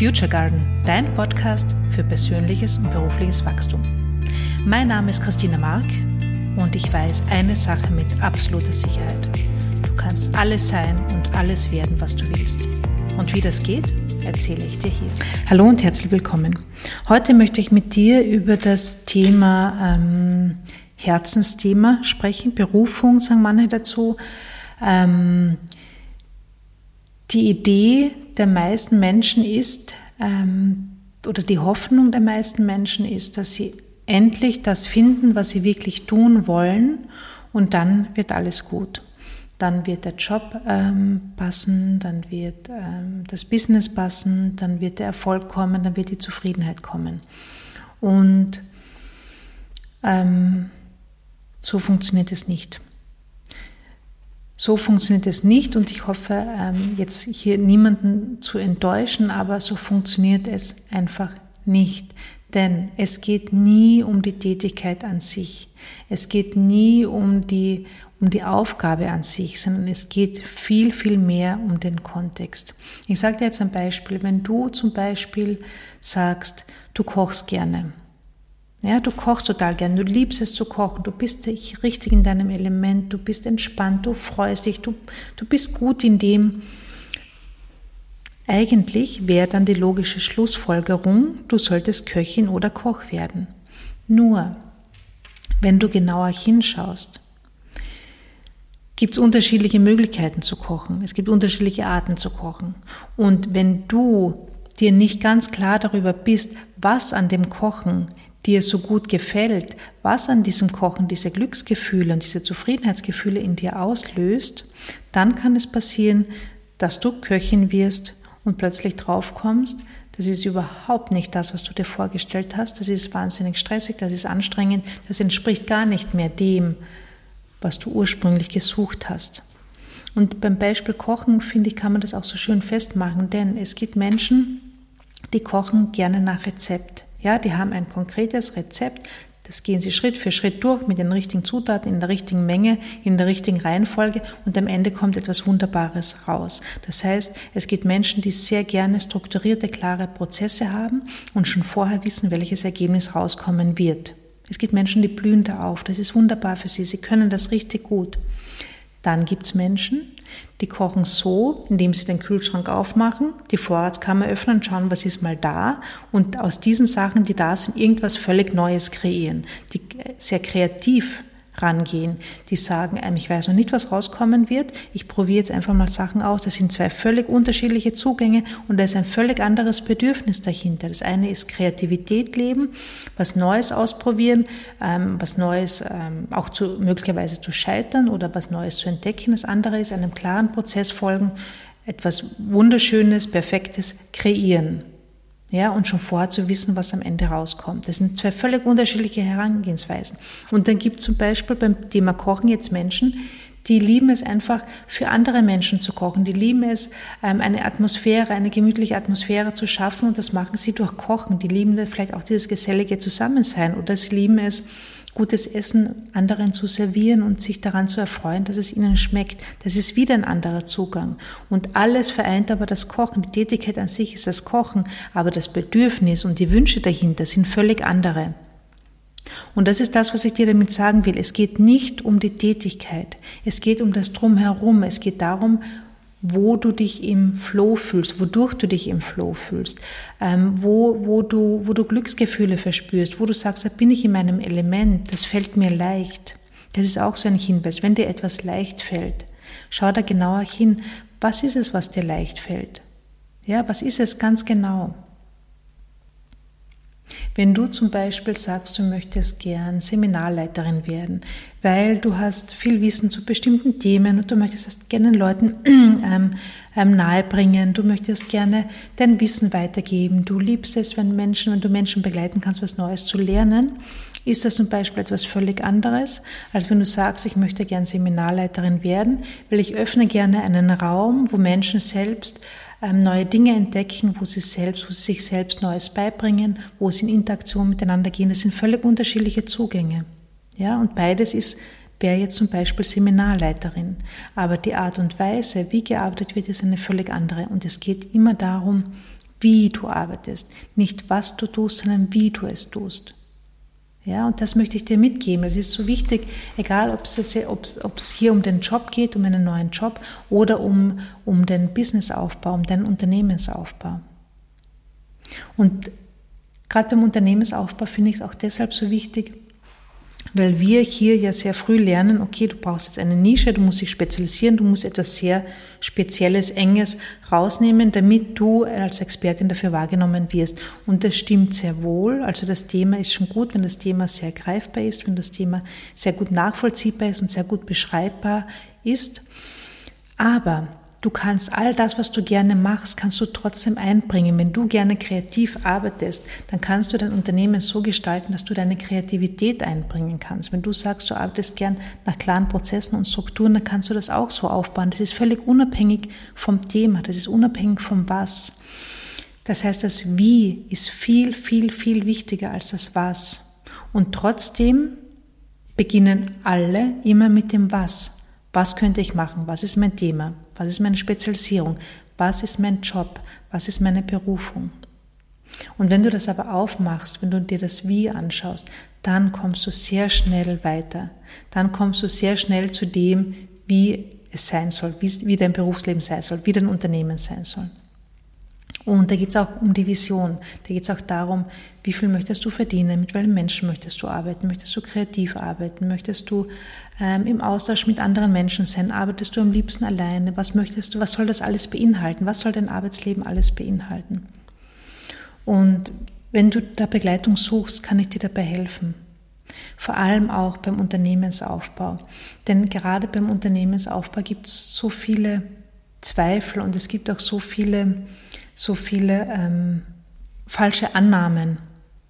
Future Garden, dein Podcast für persönliches und berufliches Wachstum. Mein Name ist Christina Mark und ich weiß eine Sache mit absoluter Sicherheit. Du kannst alles sein und alles werden, was du willst. Und wie das geht, erzähle ich dir hier. Hallo und herzlich willkommen. Heute möchte ich mit dir über das Thema ähm, Herzensthema sprechen, Berufung, sagen manche dazu. Ähm, die Idee der meisten Menschen ist, ähm, oder die Hoffnung der meisten Menschen ist, dass sie endlich das finden, was sie wirklich tun wollen und dann wird alles gut. Dann wird der Job ähm, passen, dann wird ähm, das Business passen, dann wird der Erfolg kommen, dann wird die Zufriedenheit kommen. Und ähm, so funktioniert es nicht. So funktioniert es nicht und ich hoffe, ähm, jetzt hier niemanden zu enttäuschen, aber so funktioniert es einfach nicht. Denn es geht nie um die Tätigkeit an sich. Es geht nie um die, um die Aufgabe an sich, sondern es geht viel, viel mehr um den Kontext. Ich sage dir jetzt ein Beispiel. Wenn du zum Beispiel sagst, du kochst gerne ja, du kochst total gern, du liebst es zu kochen, du bist richtig in deinem Element, du bist entspannt, du freust dich, du, du bist gut in dem. Eigentlich wäre dann die logische Schlussfolgerung, du solltest Köchin oder Koch werden. Nur, wenn du genauer hinschaust, gibt es unterschiedliche Möglichkeiten zu kochen. Es gibt unterschiedliche Arten zu kochen. Und wenn du dir nicht ganz klar darüber bist, was an dem Kochen dir so gut gefällt, was an diesem Kochen diese Glücksgefühle und diese Zufriedenheitsgefühle in dir auslöst, dann kann es passieren, dass du Köchin wirst und plötzlich draufkommst, das ist überhaupt nicht das, was du dir vorgestellt hast, das ist wahnsinnig stressig, das ist anstrengend, das entspricht gar nicht mehr dem, was du ursprünglich gesucht hast. Und beim Beispiel Kochen, finde ich, kann man das auch so schön festmachen, denn es gibt Menschen, die kochen gerne nach Rezept. Ja, die haben ein konkretes Rezept, das gehen sie Schritt für Schritt durch mit den richtigen Zutaten, in der richtigen Menge, in der richtigen Reihenfolge und am Ende kommt etwas Wunderbares raus. Das heißt, es gibt Menschen, die sehr gerne strukturierte, klare Prozesse haben und schon vorher wissen, welches Ergebnis rauskommen wird. Es gibt Menschen, die blühen da auf. Das ist wunderbar für sie. Sie können das richtig gut. Dann gibt es Menschen, die kochen so, indem sie den Kühlschrank aufmachen, die Vorratskammer öffnen, schauen, was ist mal da. Und aus diesen Sachen, die da sind, irgendwas völlig Neues kreieren, die sehr kreativ rangehen, die sagen, ähm, ich weiß noch nicht, was rauskommen wird, ich probiere jetzt einfach mal Sachen aus. Das sind zwei völlig unterschiedliche Zugänge und da ist ein völlig anderes Bedürfnis dahinter. Das eine ist Kreativität leben, was Neues ausprobieren, ähm, was Neues ähm, auch zu, möglicherweise zu scheitern oder was Neues zu entdecken. Das andere ist einem klaren Prozess folgen, etwas Wunderschönes, Perfektes kreieren. Ja, und schon vorher zu wissen, was am Ende rauskommt. Das sind zwei völlig unterschiedliche Herangehensweisen. Und dann gibt es zum Beispiel beim Thema Kochen jetzt Menschen, die lieben es einfach, für andere Menschen zu kochen. Die lieben es, ähm, eine Atmosphäre, eine gemütliche Atmosphäre zu schaffen. Und das machen sie durch Kochen. Die lieben vielleicht auch dieses gesellige Zusammensein. Oder sie lieben es, gutes Essen anderen zu servieren und sich daran zu erfreuen, dass es ihnen schmeckt. Das ist wieder ein anderer Zugang. Und alles vereint aber das Kochen. Die Tätigkeit an sich ist das Kochen, aber das Bedürfnis und die Wünsche dahinter sind völlig andere. Und das ist das, was ich dir damit sagen will. Es geht nicht um die Tätigkeit. Es geht um das Drumherum. Es geht darum, wo du dich im Flow fühlst, wodurch du dich im Flow fühlst, ähm, wo, wo, du, wo du Glücksgefühle verspürst, wo du sagst, da bin ich in meinem Element, das fällt mir leicht. Das ist auch so ein Hinweis. Wenn dir etwas leicht fällt, schau da genauer hin. Was ist es, was dir leicht fällt? Ja, was ist es ganz genau? Wenn du zum Beispiel sagst, du möchtest gern Seminarleiterin werden, weil du hast viel Wissen zu bestimmten Themen und du möchtest es gerne Leuten ähm, ähm, nahebringen, du möchtest gerne dein Wissen weitergeben, du liebst es, wenn Menschen, wenn du Menschen begleiten kannst, was Neues zu lernen, ist das zum Beispiel etwas völlig anderes, als wenn du sagst, ich möchte gern Seminarleiterin werden, weil ich öffne gerne einen Raum, wo Menschen selbst neue Dinge entdecken, wo sie selbst, wo sie sich selbst Neues beibringen, wo sie in Interaktion miteinander gehen. Das sind völlig unterschiedliche Zugänge. Ja, und beides ist, wäre jetzt zum Beispiel Seminarleiterin. Aber die Art und Weise, wie gearbeitet wird, ist eine völlig andere. Und es geht immer darum, wie du arbeitest. Nicht was du tust, sondern wie du es tust. Ja, und das möchte ich dir mitgeben. Es ist so wichtig, egal ob es, ob es hier um den Job geht, um einen neuen Job oder um, um den Businessaufbau, um den Unternehmensaufbau. Und gerade beim Unternehmensaufbau finde ich es auch deshalb so wichtig, weil wir hier ja sehr früh lernen, okay, du brauchst jetzt eine Nische, du musst dich spezialisieren, du musst etwas sehr Spezielles, Enges rausnehmen, damit du als Expertin dafür wahrgenommen wirst. Und das stimmt sehr wohl. Also das Thema ist schon gut, wenn das Thema sehr greifbar ist, wenn das Thema sehr gut nachvollziehbar ist und sehr gut beschreibbar ist. Aber Du kannst all das, was du gerne machst, kannst du trotzdem einbringen. Wenn du gerne kreativ arbeitest, dann kannst du dein Unternehmen so gestalten, dass du deine Kreativität einbringen kannst. Wenn du sagst, du arbeitest gern nach klaren Prozessen und Strukturen, dann kannst du das auch so aufbauen. Das ist völlig unabhängig vom Thema, das ist unabhängig vom Was. Das heißt, das Wie ist viel, viel, viel wichtiger als das Was. Und trotzdem beginnen alle immer mit dem Was. Was könnte ich machen? Was ist mein Thema? Was ist meine Spezialisierung? Was ist mein Job? Was ist meine Berufung? Und wenn du das aber aufmachst, wenn du dir das Wie anschaust, dann kommst du sehr schnell weiter. Dann kommst du sehr schnell zu dem, wie es sein soll, wie, wie dein Berufsleben sein soll, wie dein Unternehmen sein soll. Und da geht es auch um die Vision. Da geht es auch darum, wie viel möchtest du verdienen, mit welchen Menschen möchtest du arbeiten, möchtest du kreativ arbeiten, möchtest du ähm, im Austausch mit anderen Menschen sein, arbeitest du am liebsten alleine, was möchtest du, was soll das alles beinhalten, was soll dein Arbeitsleben alles beinhalten. Und wenn du da Begleitung suchst, kann ich dir dabei helfen. Vor allem auch beim Unternehmensaufbau. Denn gerade beim Unternehmensaufbau gibt es so viele Zweifel und es gibt auch so viele so viele ähm, falsche Annahmen.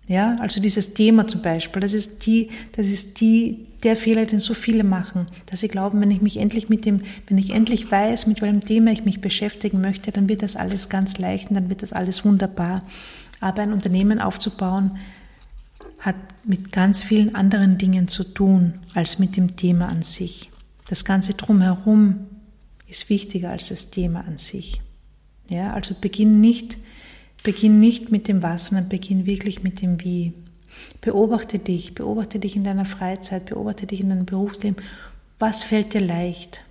Ja, also dieses Thema zum Beispiel, das ist die, das ist die, der Fehler, den so viele machen, dass sie glauben, wenn ich mich endlich mit dem, wenn ich endlich weiß, mit welchem Thema ich mich beschäftigen möchte, dann wird das alles ganz leicht und dann wird das alles wunderbar. Aber ein Unternehmen aufzubauen, hat mit ganz vielen anderen Dingen zu tun als mit dem Thema an sich. Das Ganze drumherum ist wichtiger als das Thema an sich. Ja, also beginn nicht, beginn nicht mit dem Was, sondern beginn wirklich mit dem Wie. Beobachte dich, beobachte dich in deiner Freizeit, beobachte dich in deinem Berufsleben. Was fällt dir leicht?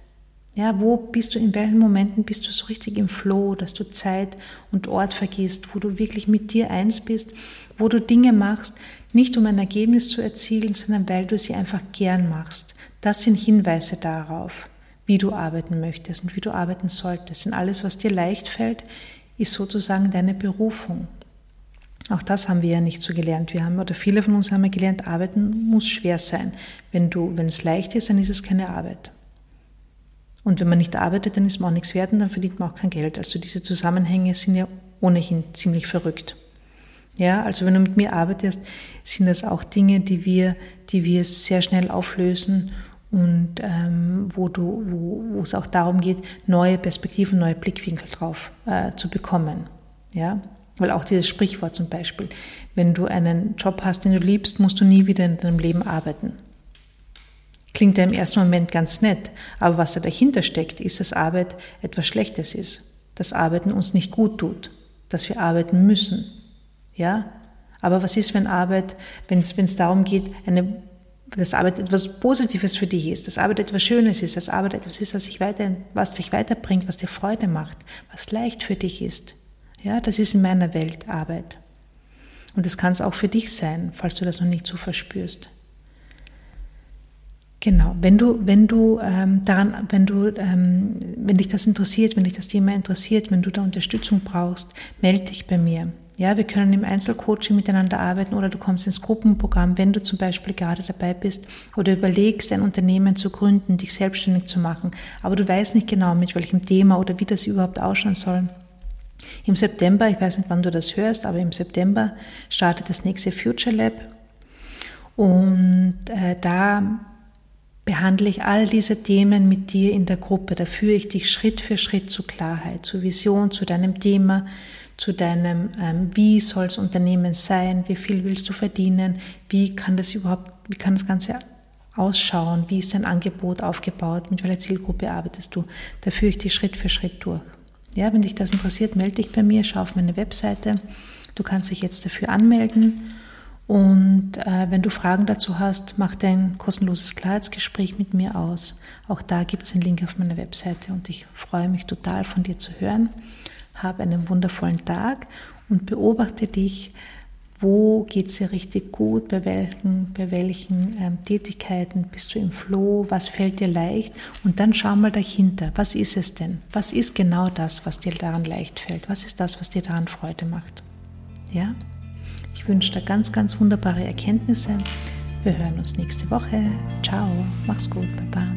Ja, wo bist du, in welchen Momenten bist du so richtig im Flow, dass du Zeit und Ort vergisst, wo du wirklich mit dir eins bist, wo du Dinge machst, nicht um ein Ergebnis zu erzielen, sondern weil du sie einfach gern machst. Das sind Hinweise darauf wie du arbeiten möchtest und wie du arbeiten solltest. Denn alles, was dir leicht fällt, ist sozusagen deine Berufung. Auch das haben wir ja nicht so gelernt. Wir haben, oder viele von uns haben ja gelernt, arbeiten muss schwer sein. Wenn du, wenn es leicht ist, dann ist es keine Arbeit. Und wenn man nicht arbeitet, dann ist man auch nichts wert und dann verdient man auch kein Geld. Also diese Zusammenhänge sind ja ohnehin ziemlich verrückt. Ja, also wenn du mit mir arbeitest, sind das auch Dinge, die wir, die wir sehr schnell auflösen und ähm, wo, du, wo, wo es auch darum geht, neue Perspektiven, neue Blickwinkel drauf äh, zu bekommen. Ja? Weil auch dieses Sprichwort zum Beispiel, wenn du einen Job hast, den du liebst, musst du nie wieder in deinem Leben arbeiten. Klingt ja im ersten Moment ganz nett, aber was da dahinter steckt, ist, dass Arbeit etwas Schlechtes ist, dass Arbeiten uns nicht gut tut, dass wir arbeiten müssen. Ja? Aber was ist, wenn Arbeit, wenn es darum geht, eine dass Arbeit etwas Positives für dich ist, dass Arbeit etwas Schönes ist, dass Arbeit etwas ist, was dich, weiter, was dich weiterbringt, was dir Freude macht, was leicht für dich ist. Ja, das ist in meiner Welt Arbeit. Und das kann es auch für dich sein, falls du das noch nicht so verspürst. Genau, wenn du, wenn du ähm, daran, wenn du, ähm, wenn dich das interessiert, wenn dich das Thema interessiert, wenn du da Unterstützung brauchst, melde dich bei mir. Ja, wir können im Einzelcoaching miteinander arbeiten oder du kommst ins Gruppenprogramm, wenn du zum Beispiel gerade dabei bist oder überlegst, ein Unternehmen zu gründen, dich selbstständig zu machen, aber du weißt nicht genau, mit welchem Thema oder wie das überhaupt ausschauen soll. Im September, ich weiß nicht, wann du das hörst, aber im September startet das nächste Future Lab und äh, da behandle ich all diese Themen mit dir in der Gruppe. Da führe ich dich Schritt für Schritt zur Klarheit, zur Vision, zu deinem Thema, zu deinem, ähm, wie soll das Unternehmen sein, wie viel willst du verdienen, wie kann das überhaupt, wie kann das Ganze ausschauen, wie ist dein Angebot aufgebaut, mit welcher Zielgruppe arbeitest du. Da führe ich dich Schritt für Schritt durch. Ja, wenn dich das interessiert, melde dich bei mir, schau auf meine Webseite. Du kannst dich jetzt dafür anmelden. Und äh, wenn du Fragen dazu hast, mach dein kostenloses Klarheitsgespräch mit mir aus. Auch da gibt es einen Link auf meiner Webseite und ich freue mich total von dir zu hören. Hab einen wundervollen Tag und beobachte dich, wo geht es dir richtig gut, bei welchen, bei welchen ähm, Tätigkeiten bist du im Flow, was fällt dir leicht und dann schau mal dahinter, was ist es denn? Was ist genau das, was dir daran leicht fällt? Was ist das, was dir daran Freude macht? Ja? Ich wünsche dir ganz, ganz wunderbare Erkenntnisse. Wir hören uns nächste Woche. Ciao, mach's gut, Baba.